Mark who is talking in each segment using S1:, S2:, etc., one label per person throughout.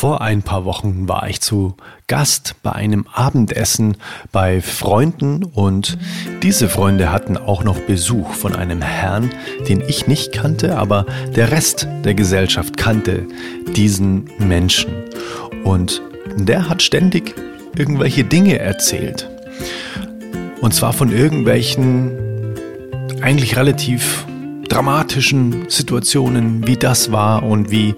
S1: Vor ein paar Wochen war ich zu Gast bei einem Abendessen bei Freunden und diese Freunde hatten auch noch Besuch von einem Herrn, den ich nicht kannte, aber der Rest der Gesellschaft kannte diesen Menschen. Und der hat ständig irgendwelche Dinge erzählt. Und zwar von irgendwelchen eigentlich relativ dramatischen Situationen, wie das war und wie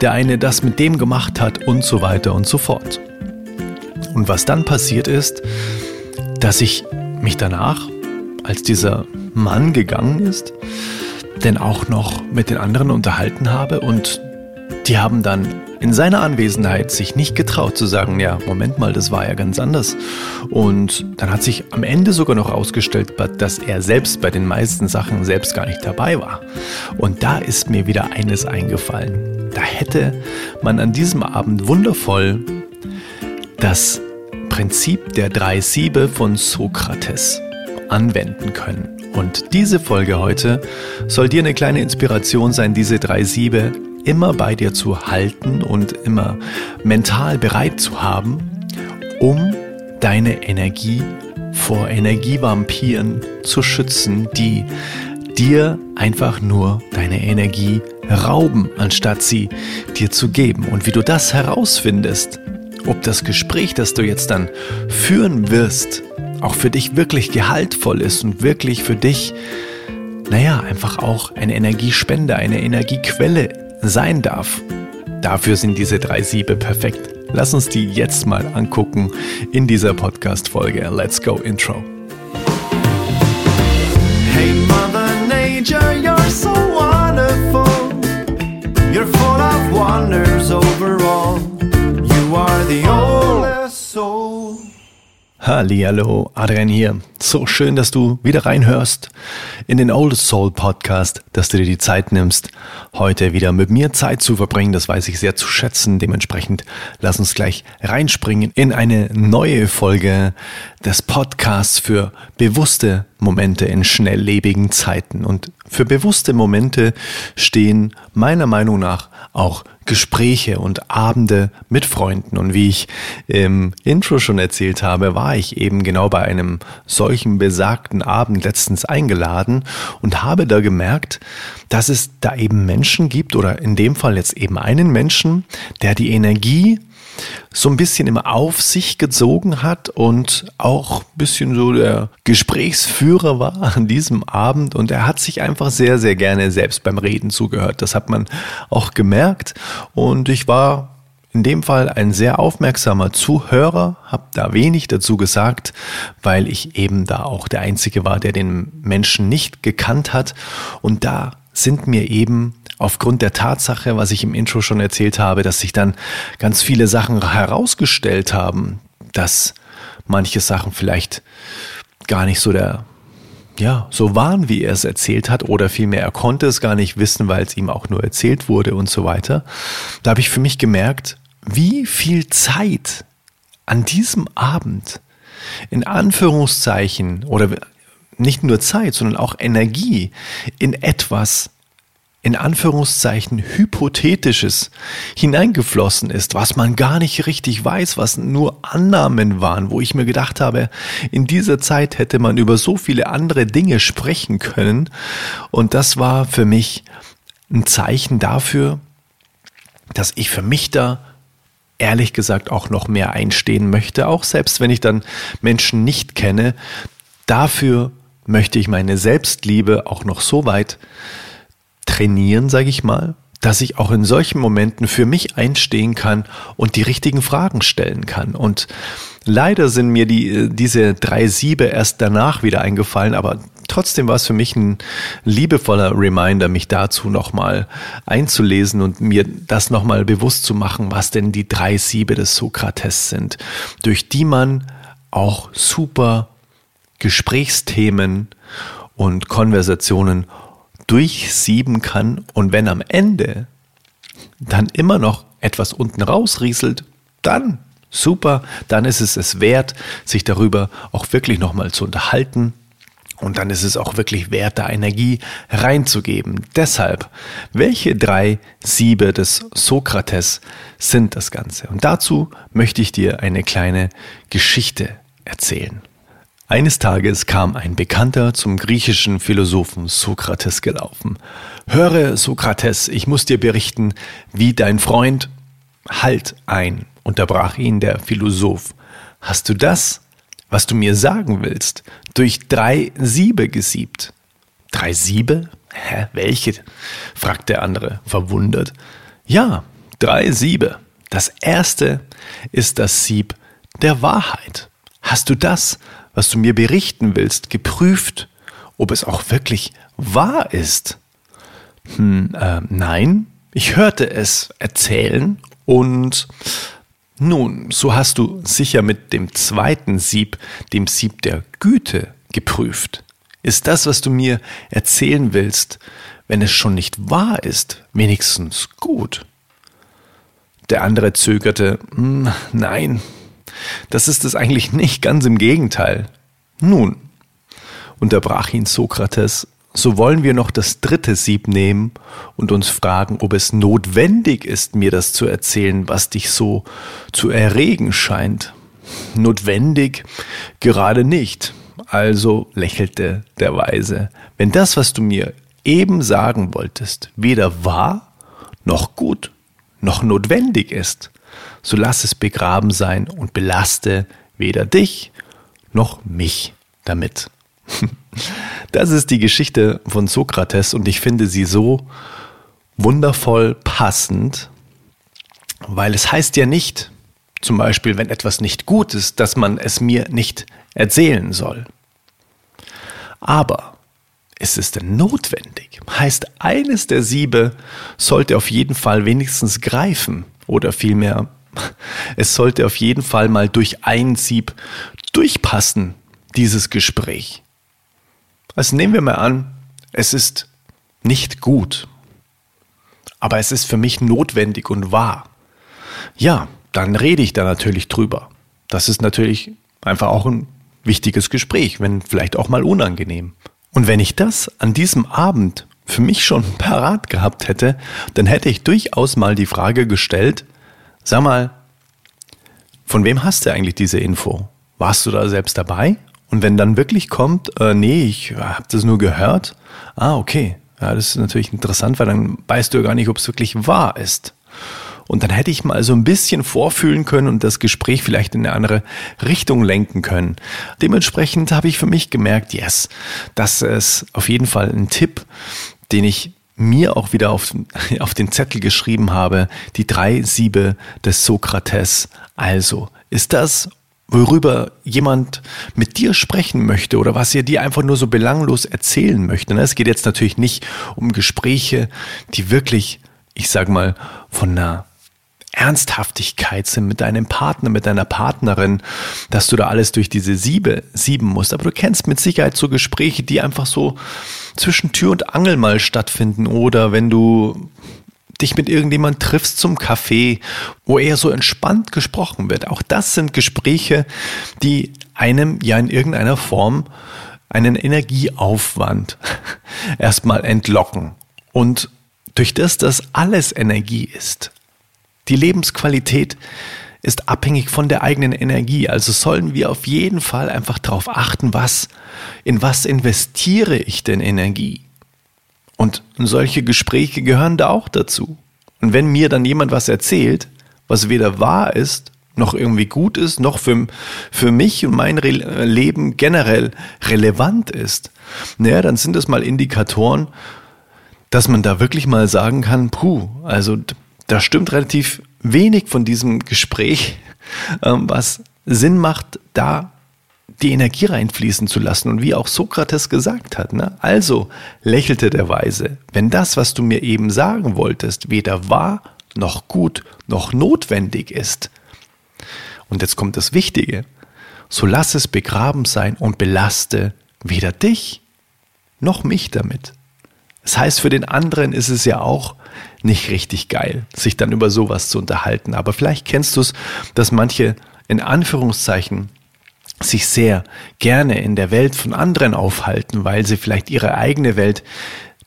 S1: der eine das mit dem gemacht hat und so weiter und so fort. Und was dann passiert ist, dass ich mich danach, als dieser Mann gegangen ist, denn auch noch mit den anderen unterhalten habe und die haben dann in seiner Anwesenheit sich nicht getraut zu sagen, ja, Moment mal, das war ja ganz anders. Und dann hat sich am Ende sogar noch ausgestellt, dass er selbst bei den meisten Sachen selbst gar nicht dabei war. Und da ist mir wieder eines eingefallen. Da hätte man an diesem Abend wundervoll das Prinzip der drei Siebe von Sokrates anwenden können. Und diese Folge heute soll dir eine kleine Inspiration sein, diese drei Siebe immer bei dir zu halten und immer mental bereit zu haben, um deine Energie vor Energievampiren zu schützen, die dir einfach nur deine Energie rauben, anstatt sie dir zu geben. Und wie du das herausfindest, ob das Gespräch, das du jetzt dann führen wirst, auch für dich wirklich gehaltvoll ist und wirklich für dich, naja, einfach auch eine Energiespende, eine Energiequelle sein darf. Dafür sind diese drei Siebe perfekt. Lass uns die jetzt mal angucken in dieser Podcast-Folge. Let's go Intro. Hey Mother Nature, you're so wonderful. You're full of wonders overall. You are the oldest soul. Hallo, Adrian hier. So schön, dass du wieder reinhörst in den Oldest Soul Podcast, dass du dir die Zeit nimmst, heute wieder mit mir Zeit zu verbringen. Das weiß ich sehr zu schätzen. Dementsprechend lass uns gleich reinspringen in eine neue Folge des Podcasts für bewusste Momente in schnelllebigen Zeiten. Und für bewusste Momente stehen meiner Meinung nach auch Gespräche und Abende mit Freunden. Und wie ich im Intro schon erzählt habe, war ich eben genau bei einem solchen besagten Abend letztens eingeladen und habe da gemerkt, dass es da eben Menschen gibt oder in dem Fall jetzt eben einen Menschen, der die Energie so ein bisschen immer auf sich gezogen hat und auch ein bisschen so der Gesprächsführer war an diesem Abend und er hat sich einfach sehr, sehr gerne selbst beim Reden zugehört. Das hat man auch gemerkt und ich war in dem Fall ein sehr aufmerksamer Zuhörer, habe da wenig dazu gesagt, weil ich eben da auch der Einzige war, der den Menschen nicht gekannt hat. Und da sind mir eben aufgrund der Tatsache, was ich im Intro schon erzählt habe, dass sich dann ganz viele Sachen herausgestellt haben, dass manche Sachen vielleicht gar nicht so der ja, so waren, wie er es erzählt hat, oder vielmehr er konnte es gar nicht wissen, weil es ihm auch nur erzählt wurde und so weiter. Da habe ich für mich gemerkt, wie viel Zeit an diesem Abend in Anführungszeichen oder nicht nur Zeit, sondern auch Energie in etwas in Anführungszeichen hypothetisches hineingeflossen ist, was man gar nicht richtig weiß, was nur Annahmen waren, wo ich mir gedacht habe, in dieser Zeit hätte man über so viele andere Dinge sprechen können. Und das war für mich ein Zeichen dafür, dass ich für mich da ehrlich gesagt auch noch mehr einstehen möchte, auch selbst wenn ich dann Menschen nicht kenne. Dafür möchte ich meine Selbstliebe auch noch so weit trainieren, sage ich mal, dass ich auch in solchen Momenten für mich einstehen kann und die richtigen Fragen stellen kann. Und leider sind mir die, äh, diese drei Siebe erst danach wieder eingefallen, aber trotzdem war es für mich ein liebevoller Reminder, mich dazu nochmal einzulesen und mir das nochmal bewusst zu machen, was denn die drei Siebe des Sokrates sind, durch die man auch super Gesprächsthemen und Konversationen durchsieben kann und wenn am Ende dann immer noch etwas unten rausrieselt, dann super, dann ist es es wert, sich darüber auch wirklich nochmal zu unterhalten Und dann ist es auch wirklich wert, da Energie reinzugeben. Deshalb, welche drei Siebe des Sokrates sind das Ganze? Und dazu möchte ich dir eine kleine Geschichte erzählen. Eines Tages kam ein Bekannter zum griechischen Philosophen Sokrates gelaufen. Höre, Sokrates, ich muss dir berichten, wie dein Freund. Halt ein, unterbrach ihn der Philosoph. Hast du das, was du mir sagen willst, durch drei Siebe gesiebt. Drei Siebe? Hä, welche? fragt der andere, verwundert. Ja, drei Siebe. Das erste ist das Sieb der Wahrheit. Hast du das, was du mir berichten willst, geprüft, ob es auch wirklich wahr ist? Hm, äh, nein, ich hörte es erzählen und nun, so hast du sicher mit dem zweiten Sieb, dem Sieb der Güte, geprüft. Ist das, was du mir erzählen willst, wenn es schon nicht wahr ist, wenigstens gut? Der andere zögerte, hm, nein, das ist es eigentlich nicht, ganz im Gegenteil. Nun, unterbrach ihn Sokrates so wollen wir noch das dritte Sieb nehmen und uns fragen, ob es notwendig ist, mir das zu erzählen, was dich so zu erregen scheint. Notwendig? Gerade nicht. Also lächelte der Weise. Wenn das, was du mir eben sagen wolltest, weder wahr, noch gut, noch notwendig ist, so lass es begraben sein und belaste weder dich noch mich damit. Das ist die Geschichte von Sokrates und ich finde sie so wundervoll passend, weil es heißt ja nicht, zum Beispiel, wenn etwas nicht gut ist, dass man es mir nicht erzählen soll. Aber ist es denn notwendig? Heißt, eines der Siebe sollte auf jeden Fall wenigstens greifen oder vielmehr, es sollte auf jeden Fall mal durch ein Sieb durchpassen, dieses Gespräch. Also nehmen wir mal an, es ist nicht gut, aber es ist für mich notwendig und wahr. Ja, dann rede ich da natürlich drüber. Das ist natürlich einfach auch ein wichtiges Gespräch, wenn vielleicht auch mal unangenehm. Und wenn ich das an diesem Abend für mich schon parat gehabt hätte, dann hätte ich durchaus mal die Frage gestellt, sag mal, von wem hast du eigentlich diese Info? Warst du da selbst dabei? Und wenn dann wirklich kommt, äh, nee, ich habe das nur gehört, ah, okay, ja, das ist natürlich interessant, weil dann weißt du ja gar nicht, ob es wirklich wahr ist. Und dann hätte ich mal so ein bisschen vorfühlen können und das Gespräch vielleicht in eine andere Richtung lenken können. Dementsprechend habe ich für mich gemerkt, yes, das ist auf jeden Fall ein Tipp, den ich mir auch wieder auf, auf den Zettel geschrieben habe, die drei Siebe des Sokrates. Also, ist das worüber jemand mit dir sprechen möchte oder was er dir einfach nur so belanglos erzählen möchte. Ne? Es geht jetzt natürlich nicht um Gespräche, die wirklich, ich sag mal, von einer Ernsthaftigkeit sind mit deinem Partner, mit deiner Partnerin, dass du da alles durch diese Siebe sieben musst. Aber du kennst mit Sicherheit so Gespräche, die einfach so zwischen Tür und Angel mal stattfinden oder wenn du dich mit irgendjemand triffst zum Kaffee, wo eher so entspannt gesprochen wird. Auch das sind Gespräche, die einem ja in irgendeiner Form einen Energieaufwand erstmal entlocken. Und durch das, dass alles Energie ist, die Lebensqualität ist abhängig von der eigenen Energie. Also sollen wir auf jeden Fall einfach darauf achten, was, in was investiere ich denn Energie? Und solche Gespräche gehören da auch dazu. Und wenn mir dann jemand was erzählt, was weder wahr ist, noch irgendwie gut ist, noch für, für mich und mein Re Leben generell relevant ist, naja, dann sind das mal Indikatoren, dass man da wirklich mal sagen kann, puh, also da stimmt relativ wenig von diesem Gespräch, ähm, was Sinn macht, da die Energie reinfließen zu lassen. Und wie auch Sokrates gesagt hat, ne? also lächelte der Weise, wenn das, was du mir eben sagen wolltest, weder wahr noch gut noch notwendig ist. Und jetzt kommt das Wichtige, so lass es begraben sein und belaste weder dich noch mich damit. Das heißt, für den anderen ist es ja auch nicht richtig geil, sich dann über sowas zu unterhalten. Aber vielleicht kennst du es, dass manche in Anführungszeichen sich sehr gerne in der Welt von anderen aufhalten, weil sie vielleicht ihre eigene Welt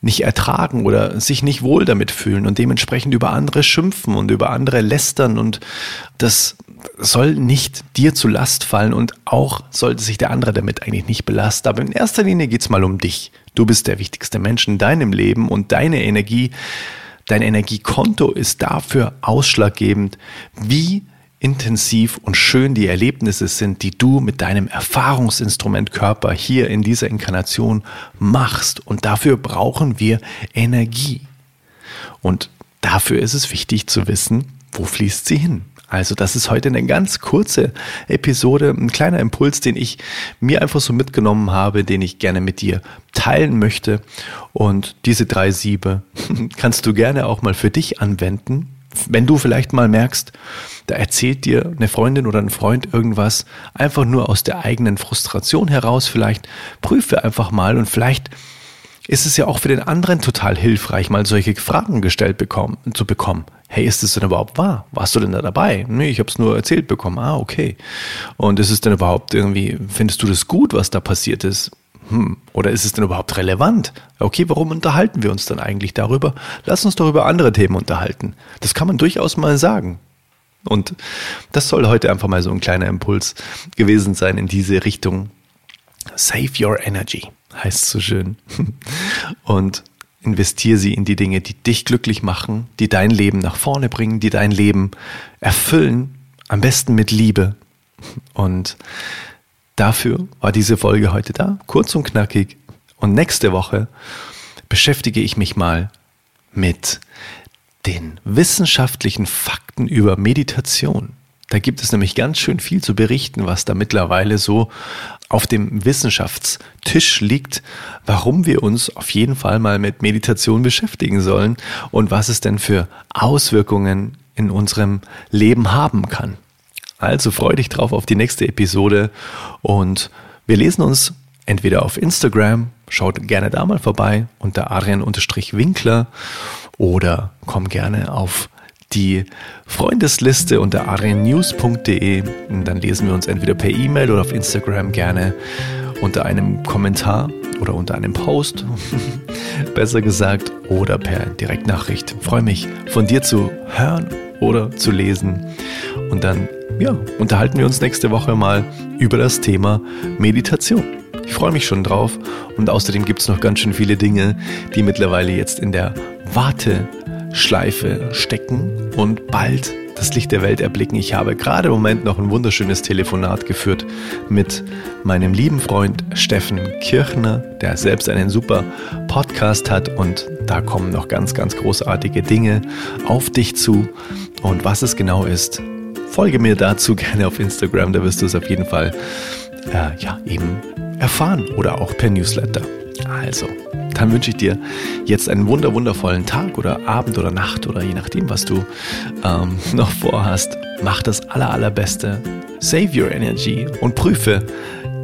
S1: nicht ertragen oder sich nicht wohl damit fühlen und dementsprechend über andere schimpfen und über andere lästern und das soll nicht dir zu Last fallen und auch sollte sich der andere damit eigentlich nicht belasten. Aber in erster Linie geht's mal um dich. Du bist der wichtigste Mensch in deinem Leben und deine Energie, dein Energiekonto ist dafür ausschlaggebend, wie intensiv und schön die Erlebnisse sind, die du mit deinem Erfahrungsinstrument Körper hier in dieser Inkarnation machst. Und dafür brauchen wir Energie. Und dafür ist es wichtig zu wissen, wo fließt sie hin. Also das ist heute eine ganz kurze Episode, ein kleiner Impuls, den ich mir einfach so mitgenommen habe, den ich gerne mit dir teilen möchte. Und diese drei Siebe kannst du gerne auch mal für dich anwenden wenn du vielleicht mal merkst, da erzählt dir eine Freundin oder ein Freund irgendwas, einfach nur aus der eigenen Frustration heraus, vielleicht prüfe einfach mal und vielleicht ist es ja auch für den anderen total hilfreich, mal solche Fragen gestellt bekommen, zu bekommen. Hey, ist es denn überhaupt wahr? Warst du denn da dabei? Nee, ich habe es nur erzählt bekommen. Ah, okay. Und ist es denn überhaupt irgendwie, findest du das gut, was da passiert ist? hm, oder ist es denn überhaupt relevant? Okay, warum unterhalten wir uns dann eigentlich darüber? Lass uns doch über andere Themen unterhalten. Das kann man durchaus mal sagen. Und das soll heute einfach mal so ein kleiner Impuls gewesen sein in diese Richtung. Save your energy, heißt so schön. Und investiere sie in die Dinge, die dich glücklich machen, die dein Leben nach vorne bringen, die dein Leben erfüllen, am besten mit Liebe. Und Dafür war diese Folge heute da, kurz und knackig. Und nächste Woche beschäftige ich mich mal mit den wissenschaftlichen Fakten über Meditation. Da gibt es nämlich ganz schön viel zu berichten, was da mittlerweile so auf dem Wissenschaftstisch liegt, warum wir uns auf jeden Fall mal mit Meditation beschäftigen sollen und was es denn für Auswirkungen in unserem Leben haben kann. Also freu dich drauf auf die nächste Episode und wir lesen uns entweder auf Instagram, schaut gerne da mal vorbei unter Arian-Winkler oder komm gerne auf die Freundesliste unter ariannews.de. Dann lesen wir uns entweder per E-Mail oder auf Instagram gerne unter einem Kommentar oder unter einem Post, besser gesagt, oder per Direktnachricht. freue mich, von dir zu hören oder zu lesen. Und dann, ja, unterhalten wir uns nächste Woche mal über das Thema Meditation. Ich freue mich schon drauf. Und außerdem gibt es noch ganz schön viele Dinge, die mittlerweile jetzt in der Warteschleife stecken und bald das Licht der Welt erblicken. Ich habe gerade im Moment noch ein wunderschönes Telefonat geführt mit meinem lieben Freund Steffen Kirchner, der selbst einen super Podcast hat und da kommen noch ganz, ganz großartige Dinge auf dich zu. Und was es genau ist, folge mir dazu gerne auf Instagram, da wirst du es auf jeden Fall äh, ja, eben erfahren oder auch per Newsletter. Also, dann wünsche ich dir jetzt einen wunder wundervollen Tag oder Abend oder Nacht oder je nachdem, was du ähm, noch vorhast. Mach das aller, allerbeste. Save your energy und prüfe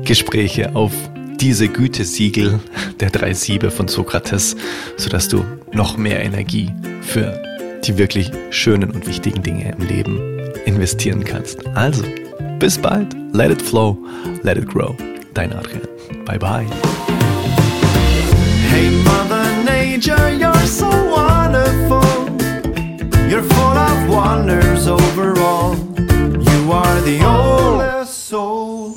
S1: Gespräche auf diese Gütesiegel der drei Siebe von Sokrates, sodass du noch mehr Energie für die wirklich schönen und wichtigen Dinge im Leben investieren kannst. Also, bis bald. Let it flow. Let it grow. Dein Adrian. Bye bye. procedure. You're so wonderful. You're
S2: full
S1: of wonders
S2: overall. You
S1: are
S2: the
S1: oldest soul.